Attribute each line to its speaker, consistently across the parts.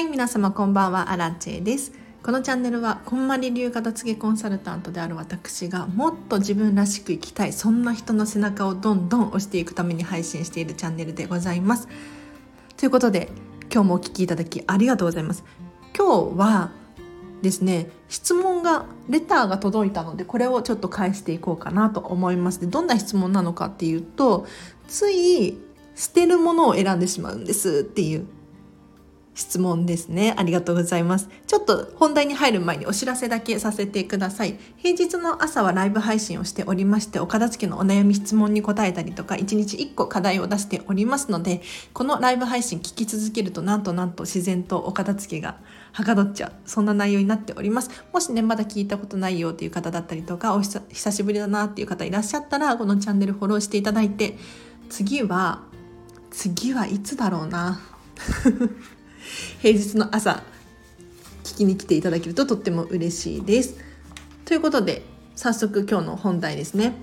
Speaker 1: はい皆様こんばんはアラチェです。このチャンネルはこんまり流片付けコンサルタントである私がもっと自分らしく生きたいそんな人の背中をどんどん押していくために配信しているチャンネルでございます。ということで今日もお聞きいただきありがとうございます。今日はですね質問がレターが届いたのでこれをちょっと返していこうかなと思います。でどんな質問なのかっていうとつい捨てるものを選んでしまうんですっていう質問ですね。ありがとうございます。ちょっと本題に入る前にお知らせだけさせてください。平日の朝はライブ配信をしておりまして、お片付けのお悩み質問に答えたりとか、1日1個課題を出しておりますので、このライブ配信聞き続けるとなんとなんと自然とお片付けがはかどっちゃう。そんな内容になっております。もしね、まだ聞いたことないよっていう方だったりとか、お久しぶりだなっていう方いらっしゃったら、このチャンネルフォローしていただいて、次は、次はいつだろうな。平日の朝聞きに来ていただけるととっても嬉しいです。ということで早速今日の本題ですね。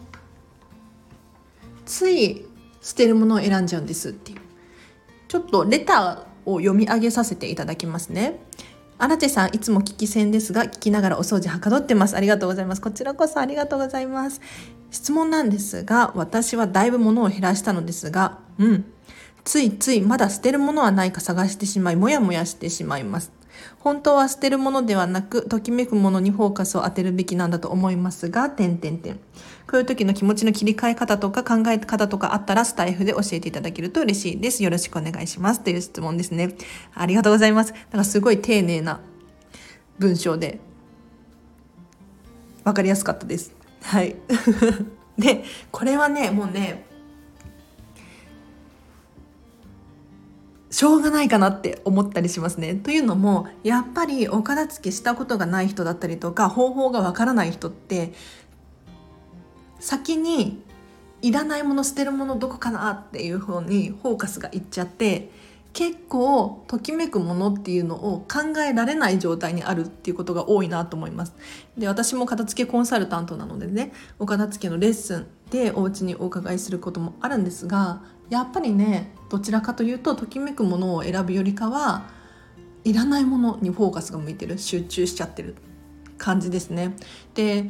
Speaker 1: つい捨てるものを選んじゃうんですっていうちょっとレターを読み上げさせていただきますね。アラチェさん、いつも聞き戦ですが、聞きながらお掃除はかどってます。ありがとうございます。こちらこそありがとうございます。質問なんですが、私はだいぶ物を減らしたのですが、うん。ついついまだ捨てるものはないか探してしまい、もやもやしてしまいます。本当は捨てるものではなく、ときめくものにフォーカスを当てるべきなんだと思いますが、点点点。こういう時の気持ちの切り替え方とか考え方とかあったらスタイフで教えていただけると嬉しいです。よろしくお願いします。という質問ですね。ありがとうございます。なんかすごい丁寧な文章で、わかりやすかったです。はい。で、これはね、もうね、しょうがないかなって思ったりしますね。というのもやっぱりお片付けしたことがない人だったりとか方法がわからない人って先にいらないもの捨てるものどこかなっていう方にフォーカスがいっちゃって結構ときめくものっていうのを考えられない状態にあるっていうことが多いなと思います。で私も片付けコンサルタントなのでねお片付けのレッスンでお家にお伺いすることもあるんですがやっぱりねどちらかというとときめくものを選ぶよりかはいらないものにフォーカスが向いてる集中しちゃってる感じですね。で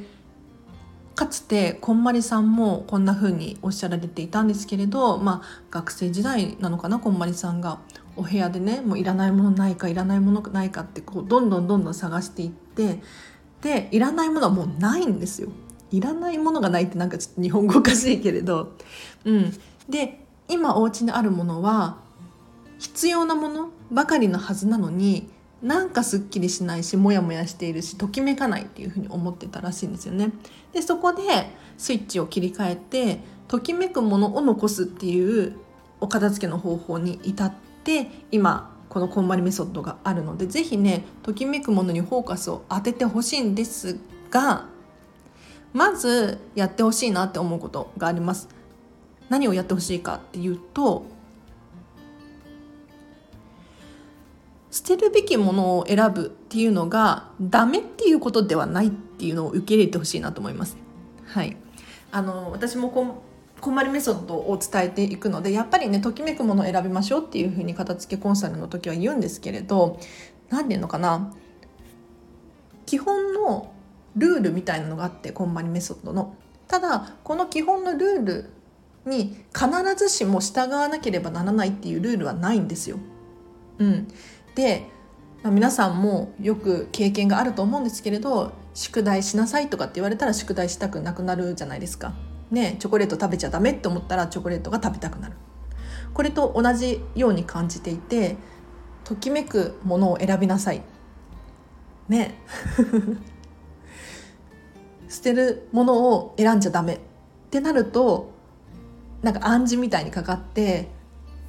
Speaker 1: かつてこんまりさんもこんな風におっしゃられていたんですけれど、まあ、学生時代なのかなこんまりさんがお部屋でねもういらないものないかいらないものないかってこうどんどんどんどん探していってでいらないものはもうないんですよ。いらないものがないってなんかちょっと日本語おかしいけれど、うん、で今お家にあるものは必要なものばかりのはずなのになんかすっきりしないしモヤモヤしているしときめかないっていうふうに思ってたらしいんですよね。でそこでスイッチを切り替えてときめくものを残すっていうお片付けの方法に至って今このこんまりメソッドがあるので是非ねときめくものにフォーカスを当ててほしいんですがまずやってほしいなって思うことがあります。何をやってほしいかっていうと捨てるべきものを選ぶっていうのがダメっていうことではないっていうのを受け入れてほしいなと思います。はい、あの私もこんこんまりメソッドを伝えていくのでやっぱりねときめくものを選びましょうっていうふうに片付けコンサルの時は言うんですけれど何て言うのかな基本のルールみたいなのがあってこんまりメソッドの。ただこの基本のルールに必ずしも従わなければならないっていうルールはないんですよ。うん、で、まあ、皆さんもよく経験があると思うんですけれど宿題しなさいとかって言われたら宿題したくなくなるじゃないですか。ね、チョコレート食べちゃダメって思ったらチョコレートが食べたくなる。これと同じように感じていてときめくものを選びなさい。ね 捨てるものを選んじゃダメってなるとなんか暗示みたいにかかって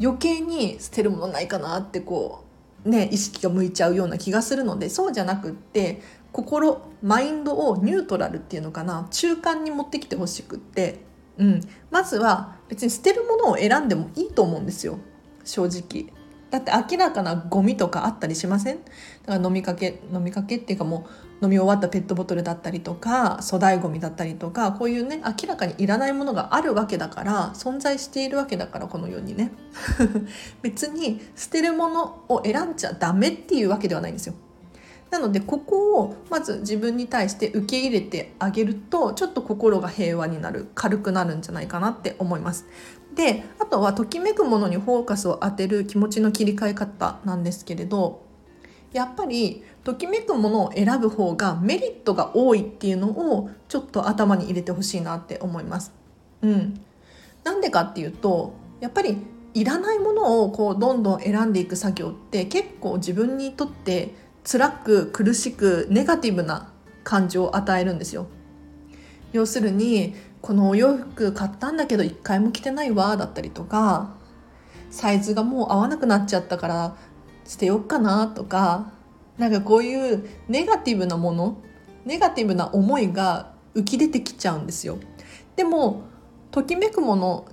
Speaker 1: 余計に捨てるものないかなってこうね意識が向いちゃうような気がするのでそうじゃなくって心マインドをニュートラルっていうのかな中間に持ってきてほしくって、うん、まずは別に捨てるものを選んでもいいと思うんですよ。正直。だって明らかなゴミとかあったりしません？だから飲みかけ飲みかけっていうかもう飲み終わったペットボトルだったりとか粗大ごみだったりとかこういうね明らかにいらないものがあるわけだから存在しているわけだからこのようにね 別に捨てるものを選んじゃダメっていうわけではないんですよ。なのでここをまず自分に対して受け入れてあげるとちょっと心が平和になる軽くなるんじゃないかなって思います。であとはときめくものにフォーカスを当てる気持ちの切り替え方なんですけれどやっぱりときめくものを選ぶ方がメリットが多いっていうのをちょっと頭に入れてほしいなって思います。うん、なんでかっていうとやっぱりいらないものをこうどんどん選んでいく作業って結構自分にとって辛く苦しくネガティブな感情を与えるんですよ。要するにこのお洋服買ったんだけど一回も着てないわだったりとかサイズがもう合わなくなっちゃったから捨てよっかなとかなんかこういうネガティブなものネガティブな思いが浮き出てきちゃうんですよ。でもときめくもの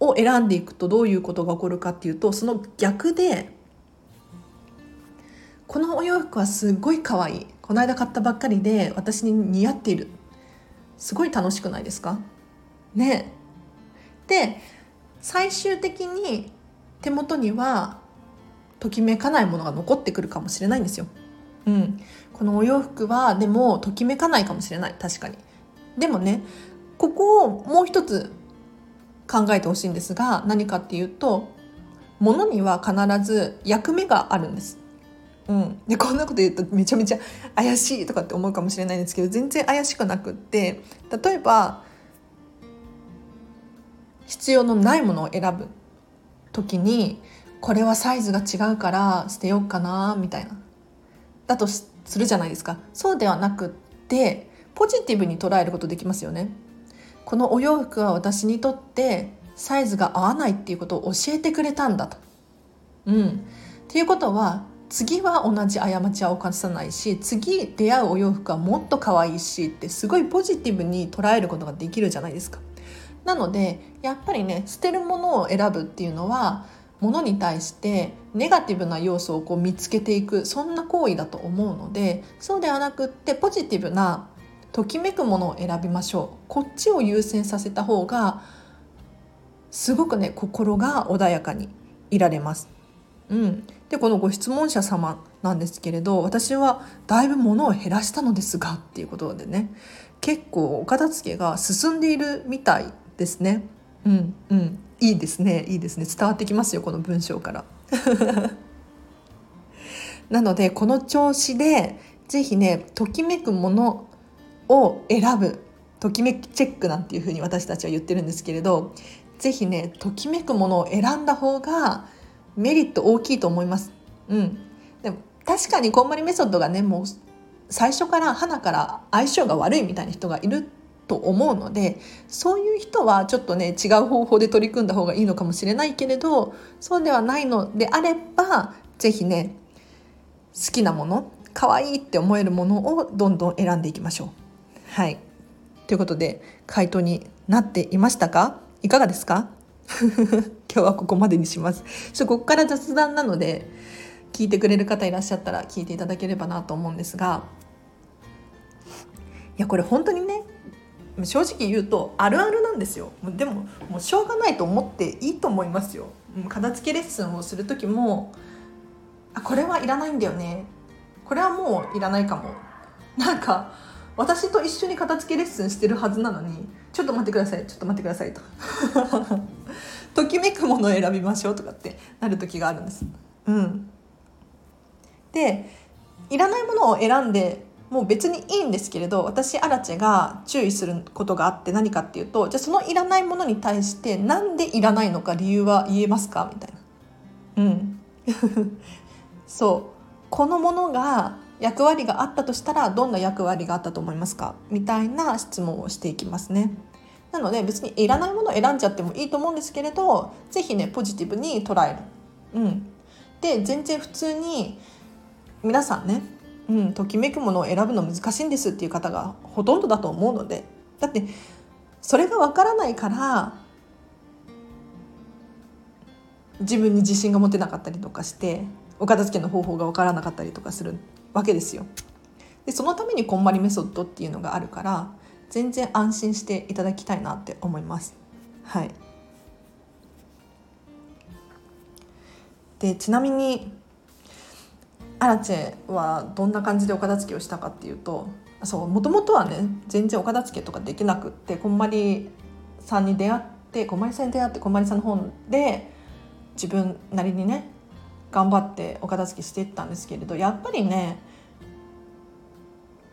Speaker 1: を選んでいくとどういうことが起こるかっていうとその逆でこのお洋服はすっごい可愛い。この間買ったばっかりで私に似合っている。すごい楽しくないですか？ね。で最終的に手元にはときめかないものが残ってくるかもしれないんですよ。うん、このお洋服はでもときめかないかもしれない確かに。でもねここをもう一つ考えてほしいんですが何かっていうと物には必ず役目があるんです。うん、でこんなこと言うとめちゃめちゃ怪しいとかって思うかもしれないんですけど全然怪しくなくって例えば必要のないものを選ぶ時にこれはサイズが違うから捨てようかなみたいな。だとするじゃないですか。そうではなくってポジティブに捉えることできますよね。このお洋服は私にとってサイズが合わないっていうことを教えてくれたんだと。うん。っていうことは次は同じ過ちは犯さないし次出会うお洋服はもっと可愛いしってすごいポジティブに捉えることができるじゃないですか。なのでやっぱりね捨てるものを選ぶっていうのはものに対してネガティブな要素をこう見つけていくそんな行為だと思うのでそうではなくってポジティブなときめくものを選びましょうこっちを優先させた方がすごくね心が穏やかにいられます。うん、でこのご質問者様なんですけれど私はだいぶ物を減らしたのですがっていうことでね結構お片付けが進んでいるみたいですね。うんうん。いいですね。いいですね。伝わってきますよこの文章から。なのでこの調子で是非ねときめくものを選ぶ。ときめきチェックなんていうふうに私たちは言ってるんですけれど是非ねときめくものを選んだ方がメリット大きいと思います。うん、でも確かにこんまりメソッドがねもう最初から花から相性が悪いみたいな人がいると思うのでそういう人はちょっとね違う方法で取り組んだ方がいいのかもしれないけれどそうではないのであれば是非ね好きなもの可愛いって思えるものをどんどん選んでいきましょう。はい。ということで回答になっていましたか？いかがですか？今日はここまでにします。ちょここから雑談なので聞いてくれる方いらっしゃったら聞いていただければなと思うんですがいやこれ本当にね正直言うとあるあるなんですよ。でももうしょうがないと思っていいと思いますよ。片付けレッスンをする時もあこれはいらないんだよね。これはもういらないかも。なんか私と一緒に片付けレッスンしてるはずなのにちょっと待ってくださいちょっと待ってくださいと。ときめくものを選びましょうとかってなる時があるんです。うん、でいらないものを選んでもう別にいいんですけれど私アラチェが注意することがあって何かっていうとじゃあそのいらないものに対して何でいらないのか理由は言えますか？みたいな。うん そうこのものが役割があったとしたらどんな役割があったと思いますか？みたいな質問をしていきますね。なので別にいらないものを選んじゃってもいいと思うんですけれど是非ねポジティブに捉える。うん、で全然普通に皆さんね、うん、ときめくものを選ぶの難しいんですっていう方がほとんどだと思うのでだってそれがわからないから自分に自信が持てなかったりとかしてお片付けの方法が分からなかったりとかするわけですよ。でそのためにこんまりメソッドっていうのがあるから全然安心していただきたいなって思います。はい、でちなみにアラチェはどんな感じでお片付けをしたかっていうともともとはね全然お片付けとかできなくってこんまりさんに出会ってこんまりさんに出会ってこんまりさんの本で自分なりにね頑張ってお片付けしていったんですけれどやっぱりね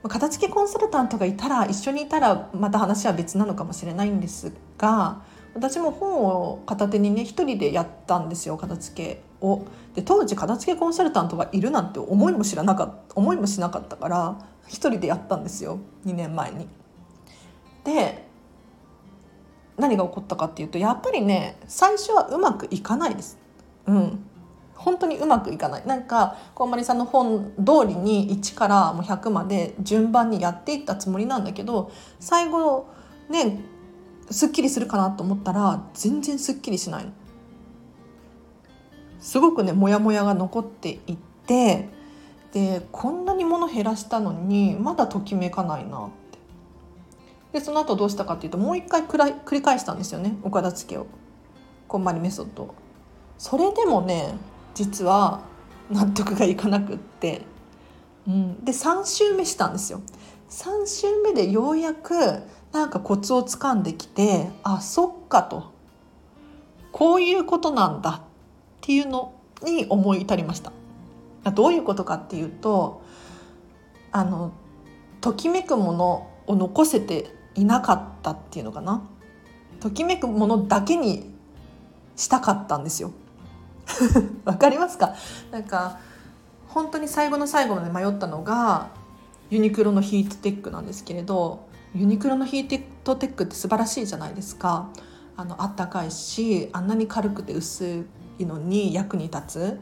Speaker 1: 片付けコンサルタントがいたら一緒にいたらまた話は別なのかもしれないんですが私も本を片手にね一人でやったんですよ片付けを。で当時片付けコンサルタントがいるなんて思いも知らなかった思いもしなかったから一人でやったんですよ2年前に。で何が起こったかっていうとやっぱりね最初はうまくいかないです。うん本当にうまくいかないなんかこんまりさんの本通りに1からもう100まで順番にやっていったつもりなんだけど最後ねすっきりするかなと思ったら全然すっきりしないの。すごくねモヤモヤが残っていってでこんなに物減らしたのにまだときめかないなって。でその後どうしたかっていうともう一回繰り返したんですよねお片付けを。こんまりメソッドそれでもね実は納得がいかなくって、うん、で3週目したんですよ。3週目でようやくなんかコツをつかんできてあそっかと。こういうことなんだっていうのに思い至りました。どういうことかっていうとあのときめくものを残せていなかったっていうのかな。ときめくものだけにしたかったんですよ。わかりますか？なんか本当に最後の最後まで迷ったのがユニクロのヒートテックなんですけれどユニクロのヒートテックって素晴らしいじゃないですか。あのあったかいしあんなに軽くて薄のに役に立つ。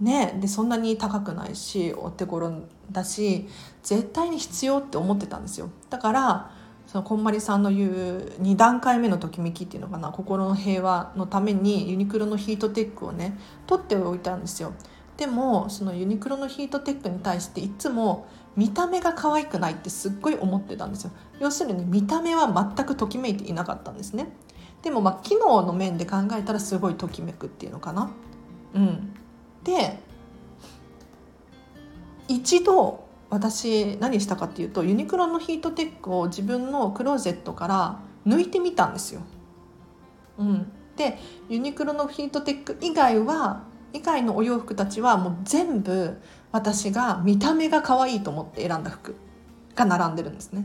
Speaker 1: ねでそんなに高くないしお手頃だし絶対に必要って思ってたんですよ。だからそのこんまりさんの言う2段階目のときめきっていうのかな心の平和のためにユニクロのヒートテックをね取っておいたんですよ。でもそのユニクロのヒートテックに対していつも見た目が可愛くないってすっごい思ってたんですよ。要するに見た目は全くときめいていなかったんですね。でもまあ機能の面で考えたらすごいときめくっていうのかなうんで一度私何したかっていうとユニクロのヒートテックを自分のクローゼットから抜いてみたんですよ。うん、でユニクロのヒートテック以外は以外のお洋服たちはもう全部私が見た目が可愛いと思って選んだ服が並んでるんですね。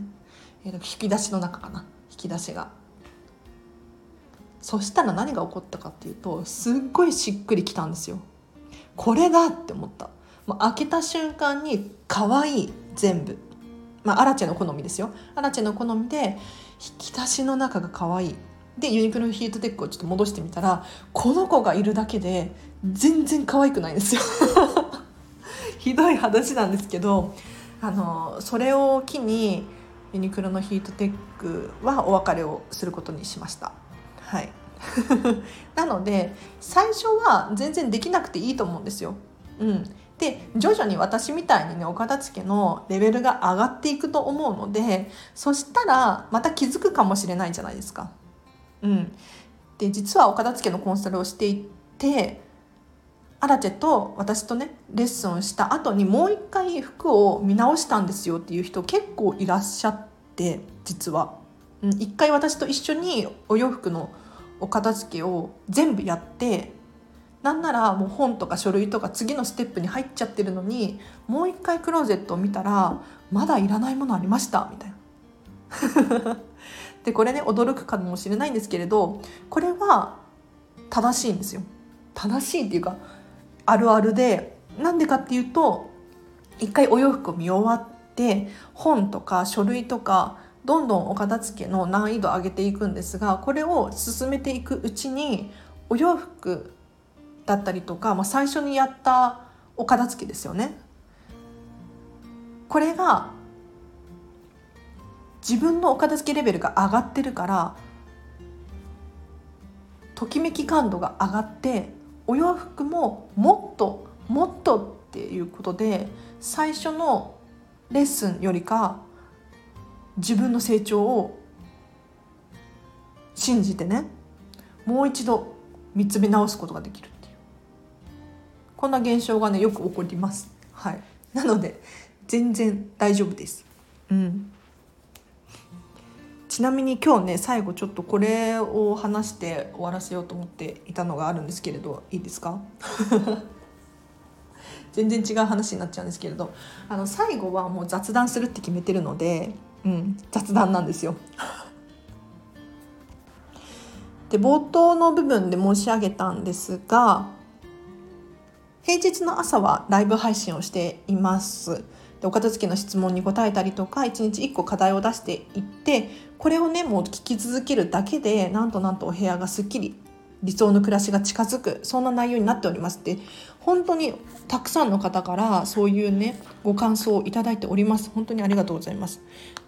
Speaker 1: えー、引き出しの中かな引き出しが。そしたら何が起こったかっていうとすっごいしっくりきたんですよ。これだって思った。もう開けた瞬間に可愛い全部。まあアラチェの好みですよ。アラチェの好みで引き出しの中が可愛い。でユニクロのヒートテックをちょっと戻してみたらこの子がいるだけで全然可愛くないんですよ。ひどい話なんですけどあのそれを機にユニクロのヒートテックはお別れをすることにしました。はい なので最初は全然できなくていいと思うんですようんで徐々に私みたいにねお片付けのレベルが上がっていくと思うのでそしたらまた気づくかもしれないじゃないですか。うん、で実はお片付けのコンサルをしていてアラチェと私とねレッスンした後にもう一回服を見直したんですよっていう人結構いらっしゃって実は。一回私と一緒にお洋服のお片付けを全部やってなんならもう本とか書類とか次のステップに入っちゃってるのにもう一回クローゼットを見たらまだいらないものありましたみたいな。でこれね驚くかもしれないんですけれどこれは正しいんですよ。正しいっていうかあるあるでなんでかっていうと一回お洋服を見終わって本とか書類とかどんどんお片付けの難易度を上げていくんですがこれを進めていくうちにお洋服だったりとか、まあ、最初にやったお片付けですよね。これが自分のお片付けレベルが上がってるからときめき感度が上がってお洋服ももっともっとっていうことで最初のレッスンよりか自分の成長を信じてねもう一度見つめ直すことができるっていう。こんな現象がねよく起こります。はい。なので全然大丈夫です。うん。ちなみに今日ね最後ちょっとこれを話して終わらせようと思っていたのがあるんですけれどいいですか？全然違う話になっちゃうんですけれどあの最後はもう雑談するって決めてるので、うん、雑談なんですよ。で冒頭の部分で申し上げたんですが平日の朝はライブ配信をしています。でお片付けの質問に答えたりとか1日1個課題を出していってこれをねもう聞き続けるだけでなんとなんとお部屋がすっきり理想の暮らしが近づくそんな内容になっておりますって本当にたくさんの方からそういうねご感想をいただいております。本当にありがとうございます。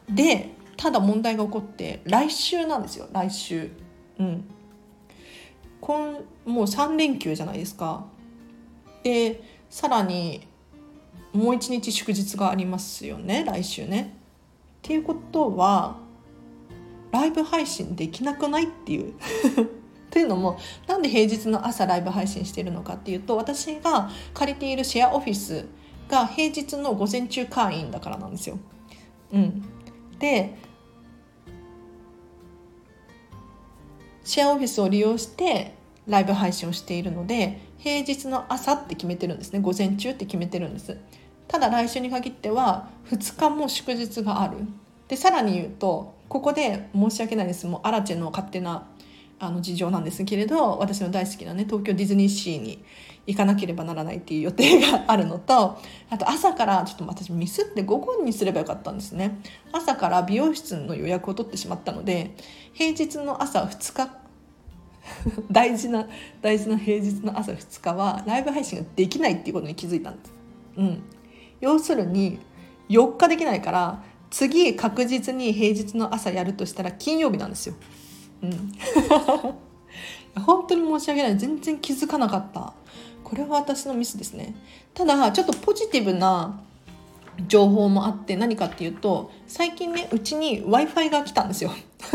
Speaker 1: でただ問題が起こって来週なんですよ。来週。うん。今もう3連休じゃないですか。でさらにもう一日祝日がありますよね。来週ね。っていうことはライブ配信できなくないっていう。というのもなんで平日の朝ライブ配信してるのかっていうと私が借りているシェアオフィスが平日の午前中会員だからなんですよ。うん、でシェアオフィスを利用してライブ配信をしているので平日の朝って決めてるんですね。午前中って決めてるんです。ただ来週に限っては2日も祝日がある。でさらに言うとここで申し訳ないです。もうアラチェの勝手なあの事情なんですけれど私の大好きなね東京ディズニーシーに行かなければならないっていう予定があるのとあと朝からちょっと私ミスって午後にすればよかったんですね朝から美容室の予約を取ってしまったので平日の朝2日 大事な大事な平日の朝2日はライブ配信ができないっていうことに気づいたんです。うん、要するに4日できないから次確実に平日の朝やるとしたら金曜日なんですよ。うん。本当に申し訳ない。全然気づかなかった。これは私のミスですね。ただちょっとポジティブな情報もあって何かっていうと最近ねうちに w i f i が来たんですよ。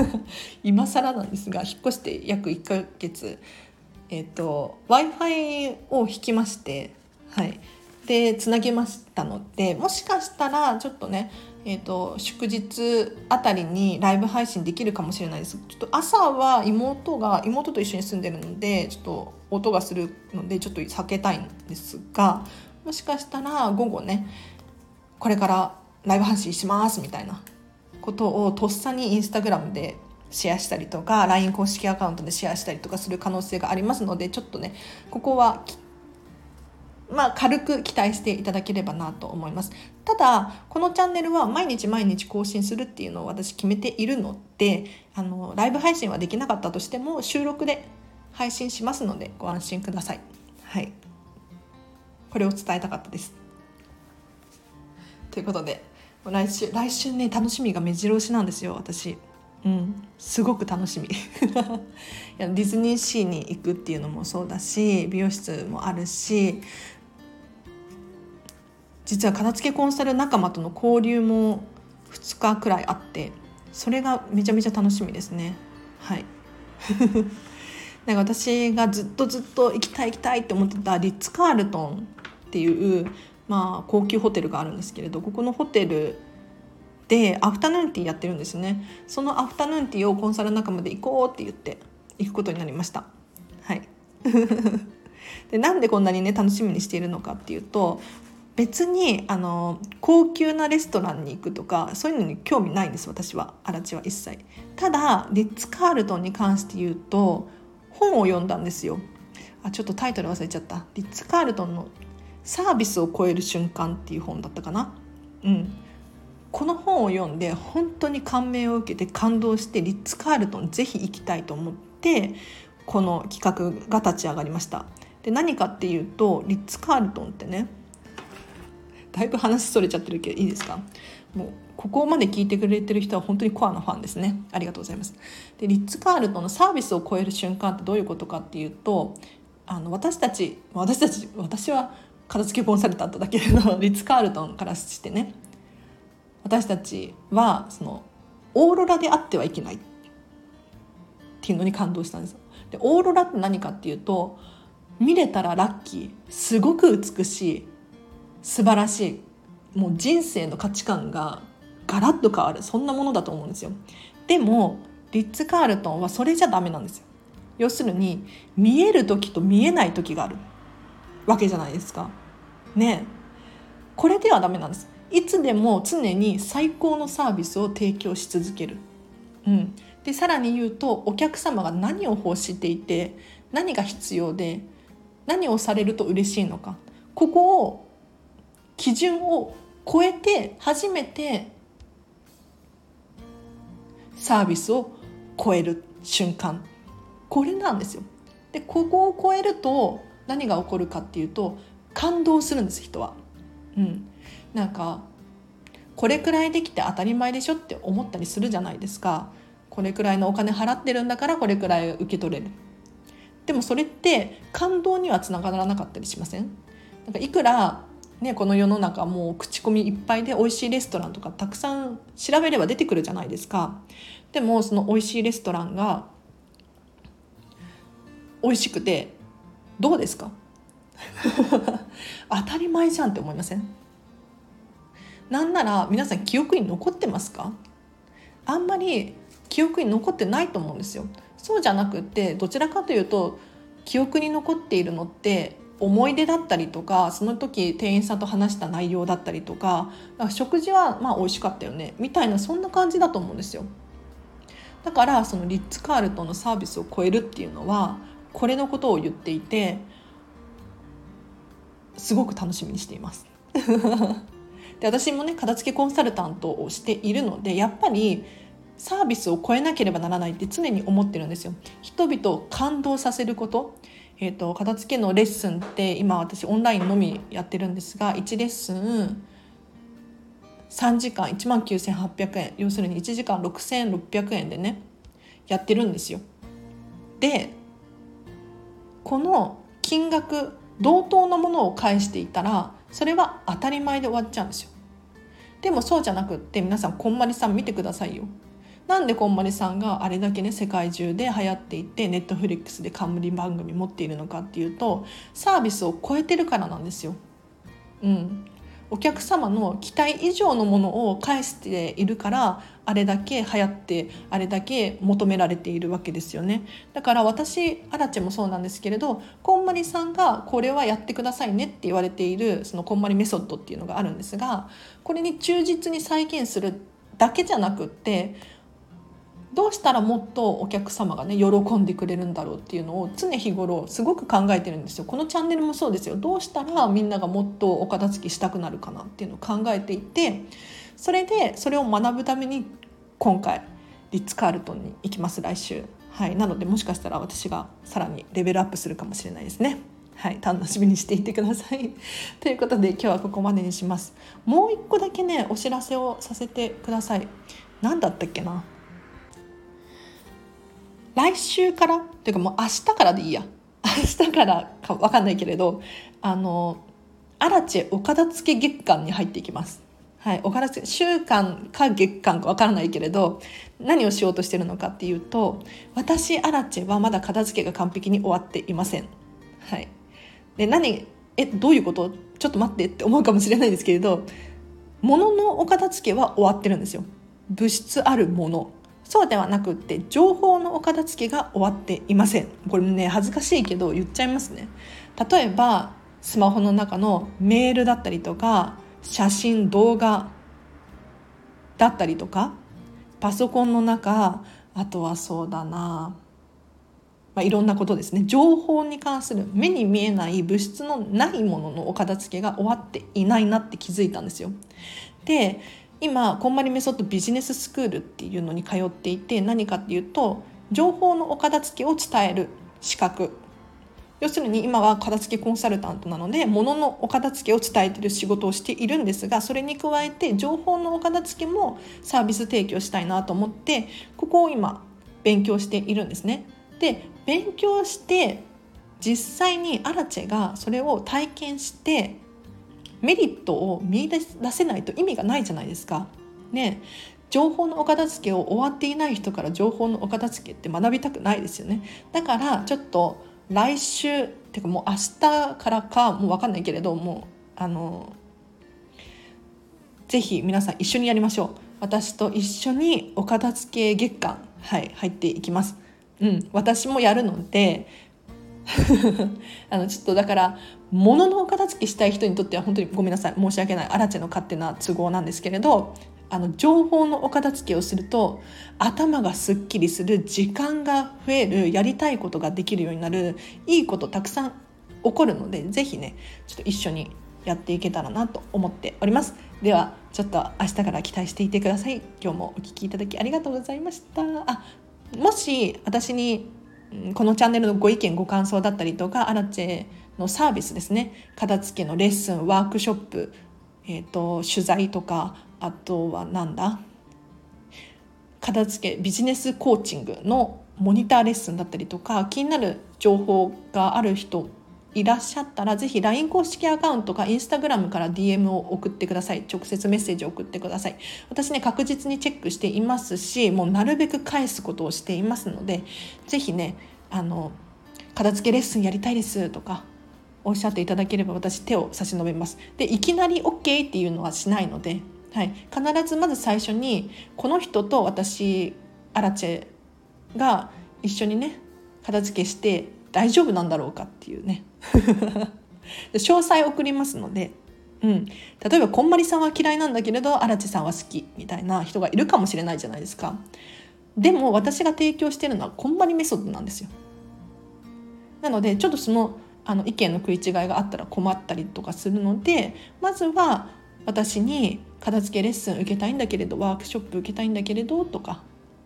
Speaker 1: 今更なんですが引っ越して約1ヶ月。えっ、ー、と w i f i を引きましてはい。でつなげましたのでもしかしたらちょっとねえーと、祝日あたりにライブ配信できるかもしれないです。ちょっと朝は妹が妹と一緒に住んでるのでちょっと音がするのでちょっと避けたいんですがもしかしたら午後ねこれからライブ配信しますみたいなことをとっさにインスタグラムでシェアしたりとか LINE 公式アカウントでシェアしたりとかする可能性がありますのでちょっとねここはまあ、軽く期待していただければなと思います。ただこのチャンネルは毎日毎日更新するっていうのを私決めているのであのライブ配信はできなかったとしても収録で配信しますのでご安心ください。はい。これを伝えたかったです。ということで来週来週ね楽しみが目白押しなんですよ私。うん。すごく楽しみ。いやディズニーシーに行くっていうのもそうだし美容室もあるし実は片付けコンサル仲間との交流も2日くらいあってそれがめちゃめちゃ楽しみですね。はい。なんか私がずっとずっと行きたい行きたいって思ってたリッツ・カールトンっていう、まあ、高級ホテルがあるんですけれどここのホテルでアフタヌーンティーやってるんですね。そのアフタヌーンティーをコンサル仲間で行こうって言って行くことになりました。はい。でなんでこんなにね楽しみにしているのかっていうと別にあの高級なレストランに行くとかそういうのに興味ないんです私は。アラチは一切。ただリッツ・カールトンに関して言うと本を読んだんですよ。あちょっとタイトル忘れちゃった。リッツ・カールトンのサービスを超える瞬間っていう本だったかな。うん。この本を読んで本当に感銘を受けて感動してリッツ・カールトンぜひ行きたいと思ってこの企画が立ち上がりました。で何かっていうとリッツ・カールトンってねだいぶ話それちゃってるけどいいですか？もうここまで聞いてくれてる人は本当にコアなファンですね。ありがとうございます。でリッツ・カールトンのサービスを超える瞬間ってどういうことかっていうとあの私たち私たち私は片付けコンサルタントだけれど リッツ・カールトンからしてね。私たちはそのオーロラであってはいけない。っていうのに感動したんです。でオーロラって何かっていうと見れたらラッキーすごく美しい素晴らしい。もう人生の価値観がガラッと変わる。そんなものだと思うんですよ。でもリッツ・カールトンはそれじゃダメなんですよ。要するに見える時と見えない時がある。わけじゃないですか。ね。これではダメなんです。いつでも常に最高のサービスを提供し続ける、うん、でさらに言うとお客様が何を欲していて何が必要で何をされると嬉しいのか。ここを基準を超えて初めてサービスを超える瞬間。これなんですよ。でここを超えると何が起こるかっていうと感動するんです人は。うん、なんかこれくらいできて当たり前でしょって思ったりするじゃないですか。これくらいのお金払ってるんだからこれくらい受け取れる。でもそれって感動にはつながらなかったりしません？なんかいくらね、この世の中もう口コミいっぱいで美味しいレストランとかたくさん調べれば出てくるじゃないですか。でもその美味しいレストランが美味しくてどうですか？当たり前じゃんって思いません？なんなら皆さん記憶に残ってますか？あんまり記憶に残ってないと思うんですよ。そうじゃなくってどちらかというと記憶に残っているのって思い出だったりとかその時店員さんと話した内容だったりとか食事はまあ美味しかったよねみたいなそんな感じだと思うんですよだからそのリッツ・カールトンのサービスを超えるっていうのはこれのことを言っていてすごく楽しみにしています で私もね片付けコンサルタントをしているのでやっぱりサービスを超えなければならないって常に思ってるんですよ。人々を感動させること、えーと、片付けのレッスンって今私オンラインのみやってるんですが1レッスン3時間1万9800円要するに1時間6600円でねやってるんですよ。でこの金額同等のものを返していたらそれは当たり前で終わっちゃうんですよ。でもそうじゃなくって皆さんこんまりさん見てくださいよ。なんでこんまりさんがあれだけね世界中で流行っていてネットフリックスで冠番組持っているのかっていうとサービスを超えてるからなんですよ。うん、お客様の期待以上のものを返しているからあれだけ流行ってあれだけ求められているわけですよねだから私アラチェもそうなんですけれどこんまりさんがこれはやってくださいねって言われているそのこんまりメソッドっていうのがあるんですがこれに忠実に再現するだけじゃなくってどうしたらもっとお客様がね喜んでくれるんだろうっていうのを常日頃すごく考えてるんですよ。このチャンネルもそうですよ。どうしたらみんながもっとお片付けしたくなるかなっていうのを考えていてそれでそれを学ぶために今回リッツ・カールトンに行きます来週。はい。なのでもしかしたら私がさらにレベルアップするかもしれないですね。はい。楽しみにしていてください。ということで今日はここまでにします。もう一個だけねお知らせをさせてください。何だったっけな？来週から？というかもう明日からでいいや明日からか分かんないけれどあのアラチェお片付け月間に入っていきます。はい、お片付け週間か月間か分からないけれど何をしようとしてるのかっていうと私アラチェはまだ片付けが完璧に終わっていません。はい、で何えどういうこと？ちょっと待ってって思うかもしれないですけれど物のお片付けは終わってるんですよ。物質あるものそうではなくって情報のお片付けが終わっていません。これね恥ずかしいけど言っちゃいますね。例えばスマホの中のメールだったりとか写真動画だったりとかパソコンの中あとはそうだなまあ、いろんなことですね。情報に関する目に見えない物質のないもののお片付けが終わっていないなって気づいたんですよ。で今こんまりメソッドビジネススクールっていうのに通っていて何かっていうと情報のお片付けを伝える資格要するに今は片付けコンサルタントなので物のお片付けを伝えている仕事をしているんですがそれに加えて情報のお片付けもサービス提供したいなと思ってここを今勉強しているんですね。で勉強して実際にアラチェがそれを体験してメリットを見出せないと意味がないじゃないですか。ね情報のお片付けを終わっていない人から情報のお片付けって学びたくないですよね。だからちょっと来週っていうかもう明日からかもう分かんないけれどもあのぜひ皆さん一緒にやりましょう私と一緒にお片付け月間はい入っていきますうん私もやるので あのちょっとだから物のお片付けしたい人にとっては本当にごめんなさい申し訳ないアラチェの勝手な都合なんですけれどあの情報のお片付けをすると頭がすっきりする時間が増えるやりたいことができるようになるいいことたくさん起こるので是非ねちょっと一緒にやっていけたらなと思っております。ではちょっと明日から期待していてください。今日もお聴きいただきありがとうございました。あもし私にこのチャンネルのご意見ご感想だったりとかアラチェのサービスですね。片付けのレッスンワークショップ、えーと、取材とかあとはなんだ？片付けビジネスコーチングのモニターレッスンだったりとか気になる情報がある人いらっしゃったらぜひ LINE 公式アカウントか Instagram から DM を送ってください。直接メッセージを送ってください。私ね確実にチェックしていますしもうなるべく返すことをしていますのでぜひねあの片付けレッスンやりたいですとかおっしゃっていただければ私手を差し伸べます。でいきなり OK っていうのはしないので、はい、必ずまず最初にこの人と私アラチェが一緒にね片付けして大丈夫なんだろうかっていうね。詳細送りますので、うん、例えばこんまりさんは嫌いなんだけれど荒地さんは好きみたいな人がいるかもしれないじゃないですか。でも私が提供してるのはこんまりメソッドなんですよ。なのでちょっとそのあの意見の食い違いがあったら困ったりとかするのでまずは私に片付けレッスン受けたいんだけれどワークショップ受けたいんだけれどとか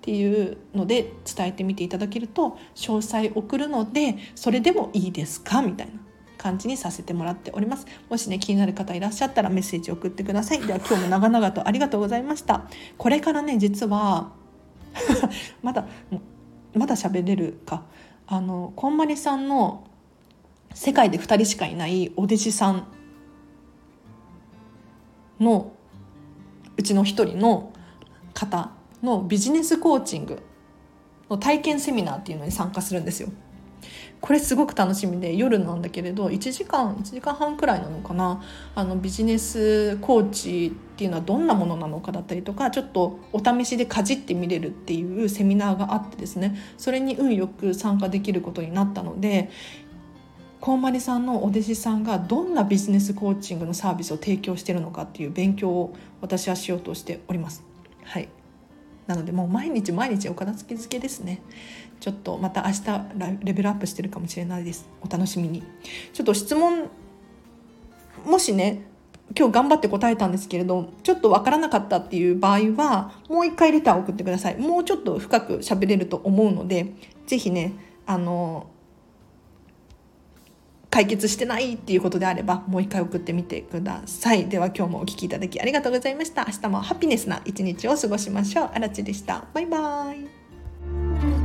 Speaker 1: っていうので伝えてみていただけると詳細送るのでそれでもいいですかみたいな感じにさせてもらっております。もしね気になる方いらっしゃったらメッセージ送ってください。では今日も長々とありがとうございました。これからね実は まだまだ喋れるか。あのこんまりさんの世界で2人しかいないお弟子さんのうちの一人の方のビジネスコーチングの体験セミナーっていうのに参加するんですよ。これすごく楽しみで夜なんだけれど1時間1時間半くらいなのかなあのビジネスコーチっていうのはどんなものなのかだったりとかちょっとお試しでかじってみれるっていうセミナーがあってですねそれに運よく参加できることになったのでこんまりさんのお弟子さんがどんなビジネスコーチングのサービスを提供してるのかっていう勉強を私はしようとしております。はいなのでもう毎日毎日お片付け漬けですね。ちょっとまた明日レベルアップしてるかもしれないです。お楽しみに。ちょっと質問もしね今日頑張って答えたんですけれどちょっとわからなかったっていう場合はもう一回レターを送ってください。もうちょっと深く喋れると思うので是非ねあの解決してないっていうことであればもう一回送ってみてください。では今日もお聴きいただきありがとうございました。明日もハピネスな一日を過ごしましょう。あらちでした。バイバーイ。